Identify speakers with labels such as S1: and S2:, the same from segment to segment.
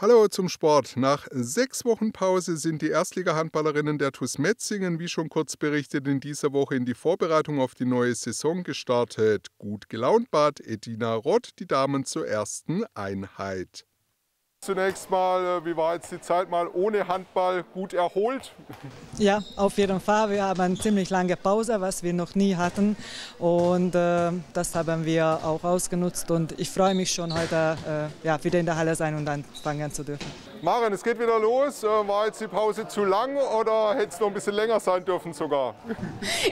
S1: Hallo zum Sport. Nach sechs Wochen Pause sind die Erstliga-Handballerinnen der TuS Metzingen, wie schon kurz berichtet, in dieser Woche in die Vorbereitung auf die neue Saison gestartet. Gut gelaunt bat Edina Rott die Damen zur ersten Einheit.
S2: Zunächst mal, äh, wie war jetzt die Zeit mal ohne Handball gut erholt?
S3: Ja, auf jeden Fall. Wir haben eine ziemlich lange Pause, was wir noch nie hatten. Und äh, das haben wir auch ausgenutzt. Und ich freue mich schon heute äh, ja, wieder in der Halle sein und anfangen zu dürfen.
S2: Maren, es geht wieder los. Äh, war jetzt die Pause zu lang oder hätte es noch ein bisschen länger sein dürfen sogar?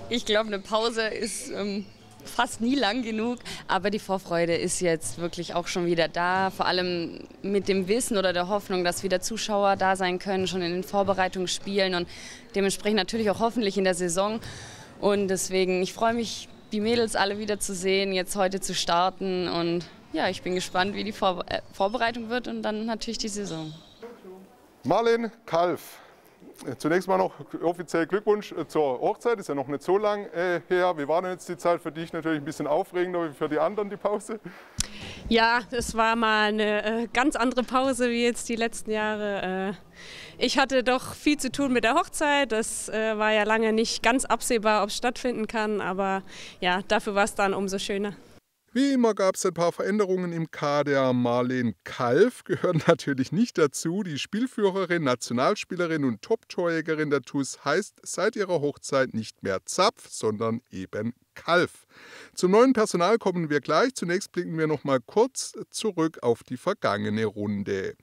S4: Ich glaube, eine Pause ist ähm fast nie lang genug, aber die Vorfreude ist jetzt wirklich auch schon wieder da. Vor allem mit dem Wissen oder der Hoffnung, dass wieder Zuschauer da sein können, schon in den Vorbereitungsspielen und dementsprechend natürlich auch hoffentlich in der Saison. Und deswegen, ich freue mich, die Mädels alle wieder zu sehen, jetzt heute zu starten und ja, ich bin gespannt, wie die äh, Vorbereitung wird und dann natürlich die Saison.
S2: Marlin Kalf, Zunächst mal noch offiziell Glückwunsch äh, zur Hochzeit, ist ja noch nicht so lang äh, her. Wie war denn jetzt die Zeit für dich? Natürlich ein bisschen aufregender wie für die anderen die Pause?
S5: Ja, es war mal eine äh, ganz andere Pause wie jetzt die letzten Jahre. ich hatte doch viel zu tun mit der Hochzeit. Das war ja lange nicht ganz absehbar, ob es stattfinden kann, aber ja, dafür war es dann umso schöner.
S1: Wie immer gab es ein paar Veränderungen im Kader. Marlene Kalf gehört natürlich nicht dazu. Die Spielführerin, Nationalspielerin und Top-Torjägerin der TuS heißt seit ihrer Hochzeit nicht mehr Zapf, sondern eben Kalf. Zum neuen Personal kommen wir gleich. Zunächst blicken wir noch mal kurz zurück auf die vergangene Runde.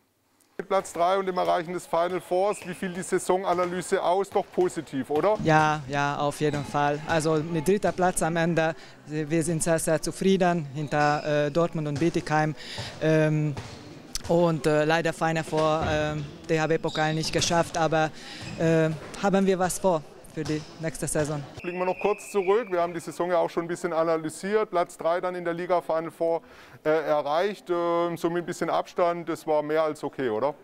S2: Mit Platz 3 und dem Erreichen des Final Fours, wie fiel die Saisonanalyse aus? Doch positiv, oder?
S3: Ja, ja, auf jeden Fall. Also mit dritter Platz am Ende, wir sind sehr, sehr zufrieden hinter äh, Dortmund und Bietigheim. Ähm, und äh, leider Final Four äh, DHB-Pokal nicht geschafft, aber äh, haben wir was vor für die nächste Saison.
S2: Blicken wir noch kurz zurück. Wir haben die Saison ja auch schon ein bisschen analysiert. Platz 3 dann in der Liga Final Four äh, erreicht. Äh, so mit ein bisschen Abstand, das war mehr als okay, oder?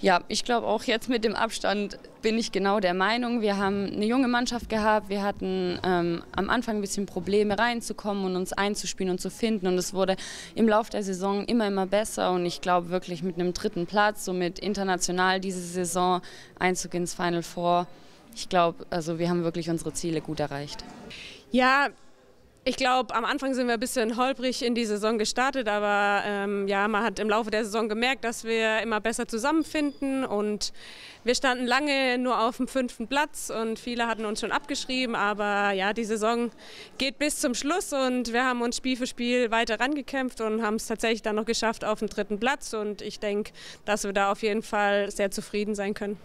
S4: Ja, ich glaube auch jetzt mit dem Abstand bin ich genau der Meinung. Wir haben eine junge Mannschaft gehabt. Wir hatten ähm, am Anfang ein bisschen Probleme reinzukommen und uns einzuspielen und zu finden. Und es wurde im Laufe der Saison immer, immer besser. Und ich glaube wirklich mit einem dritten Platz, somit international diese Saison Einzug ins Final Four, ich glaube, also wir haben wirklich unsere Ziele gut erreicht.
S5: Ja, ich glaube, am Anfang sind wir ein bisschen holprig in die Saison gestartet, aber ähm, ja, man hat im Laufe der Saison gemerkt, dass wir immer besser zusammenfinden und wir standen lange nur auf dem fünften Platz und viele hatten uns schon abgeschrieben, aber ja, die Saison geht bis zum Schluss und wir haben uns Spiel für Spiel weiter rangekämpft und haben es tatsächlich dann noch geschafft auf den dritten Platz und ich denke, dass wir da auf jeden Fall sehr zufrieden sein können.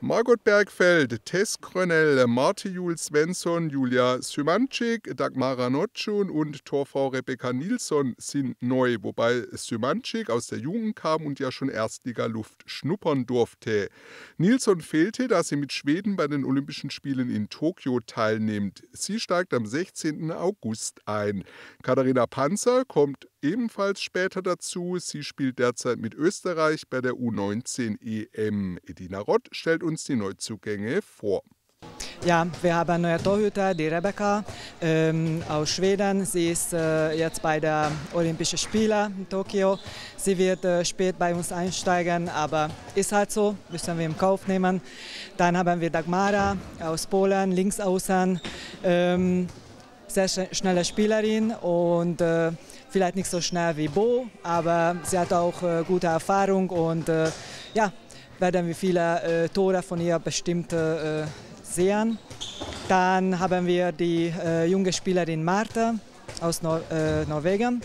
S1: Margot Bergfeld, Tess Krönell, Marte Jules Svensson, Julia Symanczyk, Dagmara Notschun und Torfrau Rebecca Nilsson sind neu, wobei Symanczyk aus der Jugend kam und ja schon Erstliga-Luft schnuppern durfte. Nilsson fehlte, da sie mit Schweden bei den Olympischen Spielen in Tokio teilnimmt. Sie steigt am 16. August ein. Katharina Panzer kommt ebenfalls später dazu. Sie spielt derzeit mit Österreich bei der U19 EM. Edina Rott stellt uns die Neuzugänge vor.
S3: Ja, wir haben eine neue Torhüter, die Rebecca ähm, aus Schweden. Sie ist äh, jetzt bei der Olympischen Spiele in Tokio. Sie wird äh, spät bei uns einsteigen, aber ist halt so, müssen wir im Kauf nehmen. Dann haben wir Dagmara aus Polen, Linksaußen, ähm, sehr schnelle Spielerin und äh, vielleicht nicht so schnell wie Bo, aber sie hat auch äh, gute Erfahrung und äh, ja, werden wir viele äh, Tore von ihr bestimmt äh, sehen. Dann haben wir die äh, junge Spielerin Marta aus Nor Norwegen.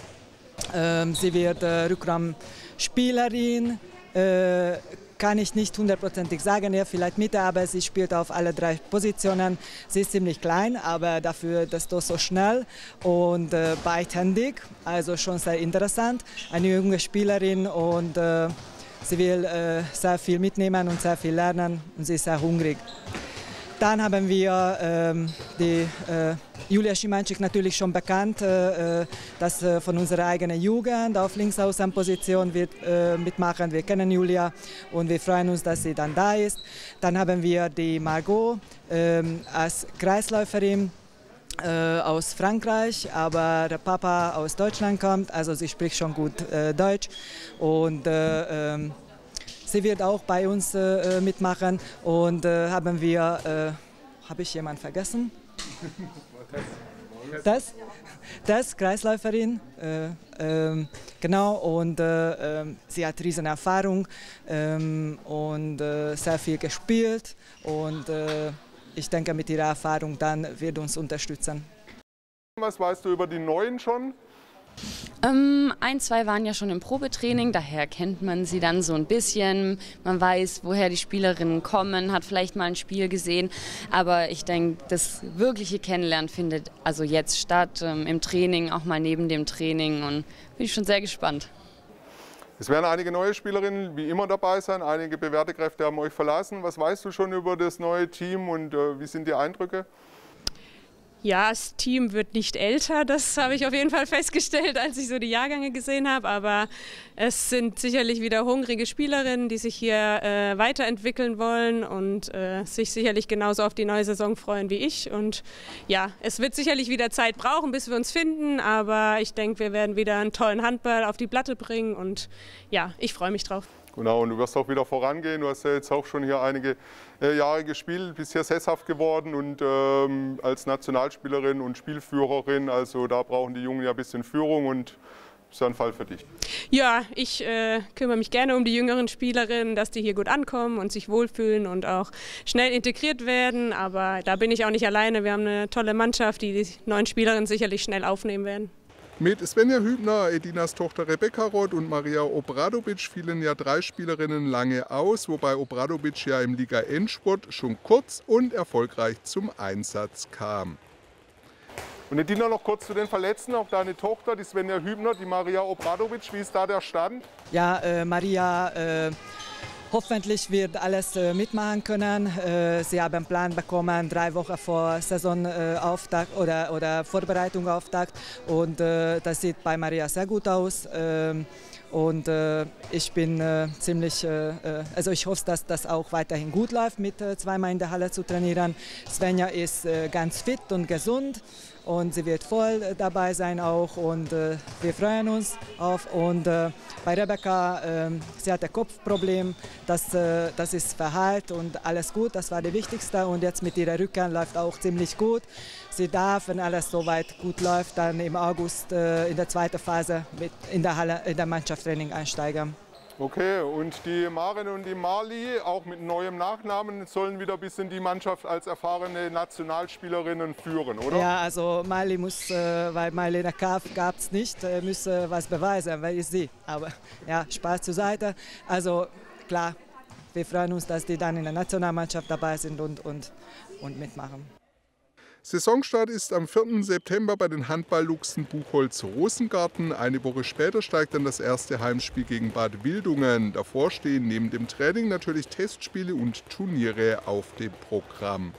S3: Ähm, sie wird Rückraumspielerin, kann ich nicht hundertprozentig sagen, ja, vielleicht Mitte, aber sie spielt auf alle drei Positionen. Sie ist ziemlich klein, aber dafür das doch so schnell und äh, beidhändig, also schon sehr interessant. Eine junge Spielerin und äh, sie will äh, sehr viel mitnehmen und sehr viel lernen und sie ist sehr hungrig. Dann haben wir ähm, die äh, Julia Schimanczyk natürlich schon bekannt, äh, äh, dass äh, von unserer eigenen Jugend auf Linksaußenposition wird äh, mitmachen. Wir kennen Julia und wir freuen uns, dass sie dann da ist. Dann haben wir die Margot ähm, als Kreisläuferin. äh, aus Frankreich, aber der Papa aus Deutschland kommt, also sie spricht schon gut Deutsch und äh, ähm, sie wird auch bei uns äh, mitmachen und äh, haben wir, äh, habe ich jemanden vergessen? Das, das Kreisläuferin, ähm, genau, und ähm, sie hat riesen Erfahrung ähm, und sehr viel gespielt und ich denke, mit ihrer Erfahrung dann wird uns unterstützen.
S2: Was weißt du über die Neuen schon?
S4: Ähm, ein, zwei waren ja schon im Probetraining, daher kennt man sie dann so ein bisschen. Man weiß, woher die Spielerinnen kommen, hat vielleicht mal ein Spiel gesehen. Aber ich denke, das wirkliche Kennenlernen findet also jetzt statt, ähm, im Training, auch mal neben dem Training. Und bin ich schon sehr gespannt.
S2: Es werden einige neue Spielerinnen wie immer dabei sein. Einige bewährte Kräfte haben euch verlassen. Was weißt du schon über das neue Team und äh, wie sind die Eindrücke?
S5: Ja, das Team wird nicht älter, das habe ich auf jeden Fall festgestellt, als ich so die Jahrgänge gesehen habe. Aber es sind sicherlich wieder hungrige Spielerinnen, die sich hier äh, weiterentwickeln wollen und äh, sich sicherlich genauso auf die neue Saison freuen wie ich. Und ja, es wird sicherlich wieder Zeit brauchen, bis wir uns finden. Aber ich denke, wir werden wieder einen tollen Handball auf die Platte bringen. Und ja, ich freue mich drauf.
S2: Genau, und du wirst auch wieder vorangehen. Du hast ja jetzt auch schon hier einige äh, Jahre gespielt, bist hier sesshaft geworden und ähm, als Nationalspielerin und Spielführerin, also da brauchen die Jungen ja ein bisschen Führung und ist ja ein Fall für dich.
S5: Ja, ich äh, kümmere mich gerne um die jüngeren Spielerinnen, dass die hier gut ankommen und sich wohlfühlen und auch schnell integriert werden. Aber da bin ich auch nicht alleine. Wir haben eine tolle Mannschaft, die die neuen Spielerinnen sicherlich schnell aufnehmen werden.
S1: Mit Svenja Hübner, Edinas Tochter Rebecca Roth und Maria Obradovic fielen ja drei Spielerinnen lange aus, wobei Obradovic ja im Liga-Endsport schon kurz und erfolgreich zum Einsatz kam.
S2: Und Edina noch kurz zu den Verletzten, auch deine Tochter, die Svenja Hübner, die Maria Obradovic, wie ist da der Stand?
S3: Ja, äh, Maria äh Hoffentlich wird alles äh, mitmachen können. Äh, sie haben einen Plan bekommen, drei Wochen vor Saisonauftakt oder, oder Vorbereitung Auftakt. Und äh, das sieht bei Maria sehr gut aus. Ähm, und äh, ich bin äh, ziemlich, äh, also ich hoffe, dass das auch weiterhin gut läuft, mit zweimal in der Halle zu trainieren. Svenja ist ganz fit und gesund und sie wird voll äh, dabei sein auch und äh, wir freuen uns auf und äh, bei Rebecca, äh, sie hat ein Kopfproblem, das, äh, das ist verheilt und alles gut, das war das Wichtigste und jetzt mit ihrer Rücken läuft auch ziemlich gut. Sie darf, wenn alles soweit gut läuft, dann im August äh, in der zweiten Phase mit in der Halle, in der Mannschaftstraining einsteigen.
S2: Okay, und die Maren und die Marli, auch mit neuem Nachnamen, sollen wieder ein bisschen die Mannschaft als erfahrene Nationalspielerinnen führen, oder?
S3: Ja, also Marli muss, äh, weil Marlene Kaff gab es nicht, äh, müsse was beweisen, weil ich sie. Aber ja, Spaß zur Seite. Also klar, wir freuen uns, dass die dann in der Nationalmannschaft dabei sind und, und, und mitmachen.
S1: Saisonstart ist am 4. September bei den Handball-Luchsen Buchholz-Rosengarten. Eine Woche später steigt dann das erste Heimspiel gegen Bad Wildungen. Davor stehen neben dem Training natürlich Testspiele und Turniere auf dem Programm.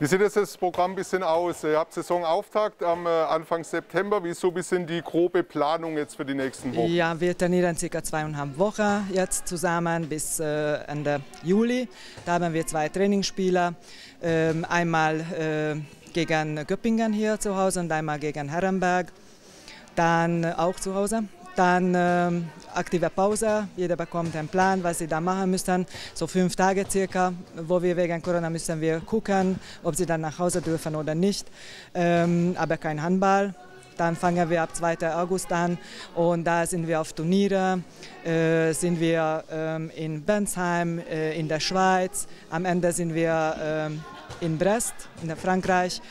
S2: Wie sieht jetzt das Programm ein bisschen aus? Ihr habt Saisonauftakt am äh, Anfang September. Wie ist so ein bisschen die grobe Planung jetzt für die nächsten Wochen?
S3: Ja, wir trainieren circa zweieinhalb Wochen jetzt zusammen bis äh, Ende Juli. Da haben wir zwei Trainingsspiele. Ähm, einmal äh, gegen Göppingen hier zu Hause und einmal gegen Herrenberg. Dann auch zu Hause. Dann ähm, aktive Pause, jeder bekommt einen Plan, was sie da machen müssen, so fünf Tage circa, wo wir wegen Corona müssen wir gucken, ob sie dann nach Hause dürfen oder nicht, ähm, aber kein Handball. Dann fangen wir ab 2. August an. Und da sind wir auf Turniere, äh, sind wir ähm, in Bensheim, äh, in der Schweiz, am Ende sind wir äh, in Brest, in Frankreich,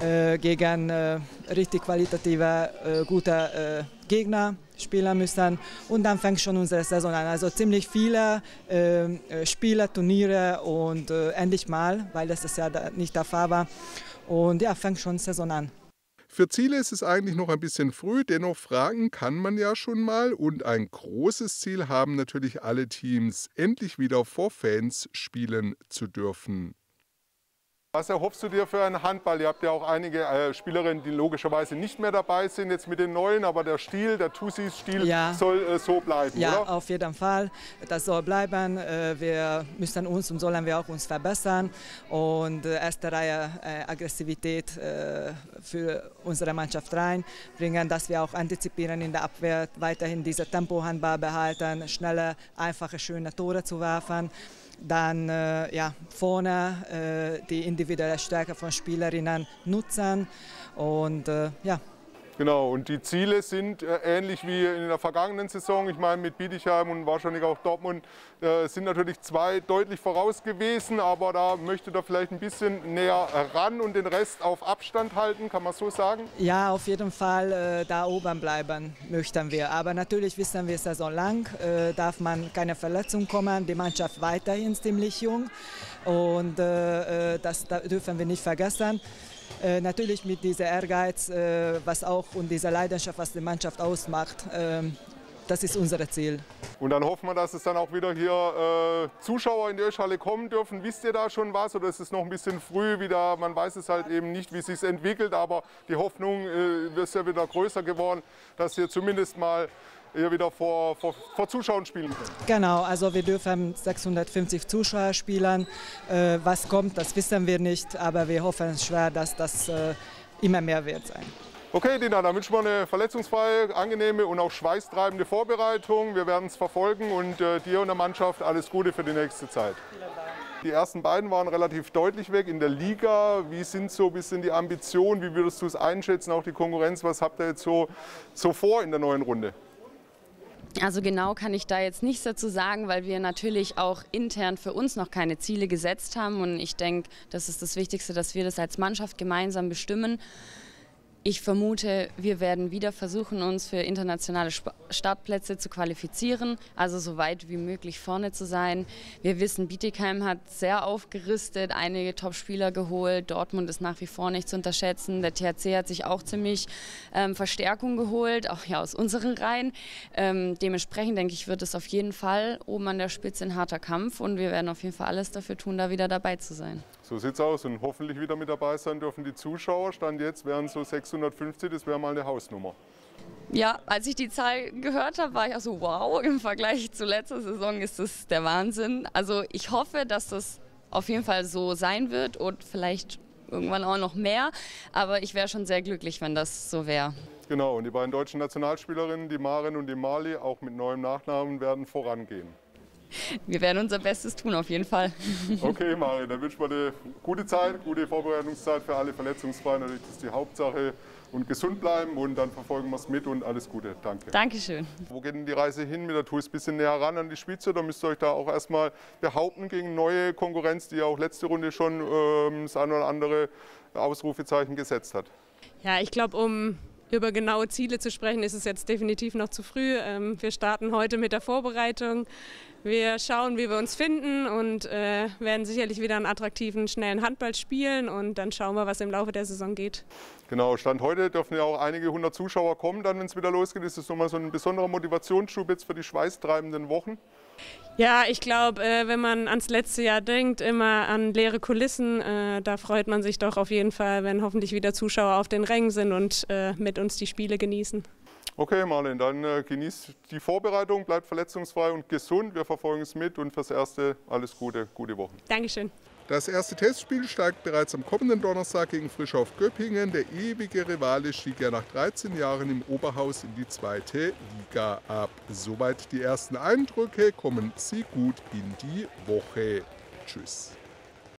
S3: äh, gegen äh, richtig qualitative, äh, gute Gegner spielen müssen. Und dann fängt schon unsere Saison an. Also ziemlich viele äh, Spiele, Turniere und äh, endlich mal, weil das ja nicht der Fall war. Und ja, fängt schon Saison an.
S1: Für Ziele ist es eigentlich noch ein bisschen früh, dennoch fragen kann man ja schon mal. Und ein großes Ziel haben natürlich alle Teams, endlich wieder vor Fans spielen zu dürfen.
S2: Was erhoffst du dir für einen Handball? Ihr habt ja auch einige äh, Spielerinnen, die logischerweise nicht mehr dabei sind, jetzt mit den neuen, aber der Stil, der Tussis-Stil
S3: Ja.
S2: soll äh, so bleiben,
S3: Ja,
S2: oder?
S3: auf jeden Fall. Das soll bleiben. Äh, Wir müssen uns und sollen wir auch uns verbessern und äh, erste Reihe äh, Aggressivität für unsere Mannschaft reinbringen, dass wir auch antizipieren in der Abwehr, weiterhin diese Tempohandball behalten, schnelle, einfache, schöne Tore zu werfen. Dann äh, ja, vorne äh, die individuelle Stärke von Spielerinnen nutzen und äh, ja,
S2: Genau, und die Ziele sind äh, ähnlich wie in der vergangenen Saison. Ich meine, mit Bietigheim und wahrscheinlich auch Dortmund äh, sind natürlich zwei deutlich voraus gewesen, aber da möchte da vielleicht ein bisschen näher ran und den Rest auf Abstand halten, kann man so sagen?
S3: Ja, auf jeden Fall äh, da oben bleiben möchten wir. Aber natürlich wissen wir, Saison lang äh, darf man keine Verletzung kommen. Die Mannschaft weiterhin ziemlich jung und äh, äh, das da dürfen wir nicht vergessen. Äh, natürlich mit diesem Ehrgeiz, äh, was auch und dieser Leidenschaft, was die Mannschaft ausmacht. ähm, das ist unser Ziel.
S2: Und dann hoffen wir, dass es dann auch wieder hier äh, Zuschauer in die Öschhalle kommen dürfen. Wisst ihr da schon was oder ist es noch ein bisschen früh wieder? Man weiß es halt eben nicht, wie es sich entwickelt, aber die Hoffnung äh, ist ja wieder größer geworden, dass ihr zumindest mal hier wieder vor, vor, vor Zuschauern spielen könnt.
S3: Genau, also wir dürfen 650 Zuschauer spielen. Äh, was kommt, das wissen wir nicht, aber wir hoffen schwer, dass das äh, immer mehr wird sein.
S2: Okay, Dina, dann wünschen wir eine verletzungsfreie, angenehme und auch schweißtreibende Vorbereitung. Wir werden es verfolgen und äh, dir und der Mannschaft alles Gute für die nächste Zeit. Die ersten beiden waren relativ deutlich weg in der Liga. Wie sind so ein bisschen die Ambitionen? Wie würdest du es einschätzen, auch die Konkurrenz? Was habt ihr jetzt so, so vor in der neuen Runde?
S4: Also genau kann ich da jetzt nichts dazu sagen, weil wir natürlich auch intern für uns noch keine Ziele gesetzt haben. Und ich denke, das ist das Wichtigste, dass wir das als Mannschaft gemeinsam bestimmen. Ich vermute, wir werden wieder versuchen, uns für internationale Startplätze zu qualifizieren, also so weit wie möglich vorne zu sein. Wir wissen, Bietigheim hat sehr aufgerüstet, einige Top-Spieler geholt. Dortmund ist nach wie vor nicht zu unterschätzen. Der THC hat sich auch ziemlich ähm, Verstärkung geholt, auch ja aus unseren Reihen. Ähm, dementsprechend denke ich, wird es auf jeden Fall oben an der Spitze ein harter Kampf und wir werden auf jeden Fall alles dafür tun, da wieder dabei zu sein.
S2: So sieht's aus und hoffentlich wieder mit dabei sein dürfen die Zuschauer. Stand jetzt wären so 650, das wäre mal eine Hausnummer.
S4: Ja, als ich die Zahl gehört habe, war ich auch so, wow, im Vergleich zu letzter Saison ist das der Wahnsinn. Also ich hoffe, dass das auf jeden Fall so sein wird und vielleicht irgendwann auch noch mehr. Aber ich wäre schon sehr glücklich, wenn das so wäre.
S2: Genau, und die beiden deutschen Nationalspielerinnen, die Maren und die Mali, auch mit neuem Nachnamen, werden vorangehen.
S4: Wir werden unser Bestes tun, auf jeden Fall.
S2: Okay, Mari, dann wünschen wir dir gute Zeit, gute Vorbereitungszeit für alle verletzungsfrei. Natürlich das ist die Hauptsache und gesund bleiben und dann verfolgen wir es mit und alles Gute. Danke.
S4: Dankeschön.
S2: Wo geht denn die Reise hin mit der Tour? Ist ein bisschen näher ran an die Spitze oder müsst ihr euch da auch erstmal behaupten gegen neue Konkurrenz, die ja auch letzte Runde schon ähm, das ein oder andere Ausrufezeichen gesetzt hat?
S5: Ja, ich glaube, um über genaue Ziele zu sprechen, ist es jetzt definitiv noch zu früh. Ähm, wir starten heute mit der Vorbereitung. Wir schauen, wie wir uns finden und äh, werden sicherlich wieder einen attraktiven, schnellen Handball spielen und dann schauen wir, was im Laufe der Saison geht.
S2: Genau, Stand heute dürfen ja auch einige hundert Zuschauer kommen, dann wenn es wieder losgeht. Ist das nochmal so ein besonderer Motivationsschub jetzt für die schweißtreibenden Wochen?
S5: Ja, ich glaube, äh, wenn man ans letzte Jahr denkt, immer an leere Kulissen, äh, da freut man sich doch auf jeden Fall, wenn hoffentlich wieder Zuschauer auf den Rängen sind und äh, mit uns die Spiele genießen.
S2: Okay, Marlene, dann äh, genießt die Vorbereitung, bleibt verletzungsfrei und gesund. Wir verfolgen es mit und fürs Erste alles Gute, gute Wochen.
S5: Dankeschön.
S1: Das erste Testspiel steigt bereits am kommenden Donnerstag gegen Frischhoff Göppingen. Der ewige Rivale stieg ja nach 13 Jahren im Oberhaus in die zweite Liga ab. Soweit die ersten Eindrücke. Kommen Sie gut in die Woche. Tschüss.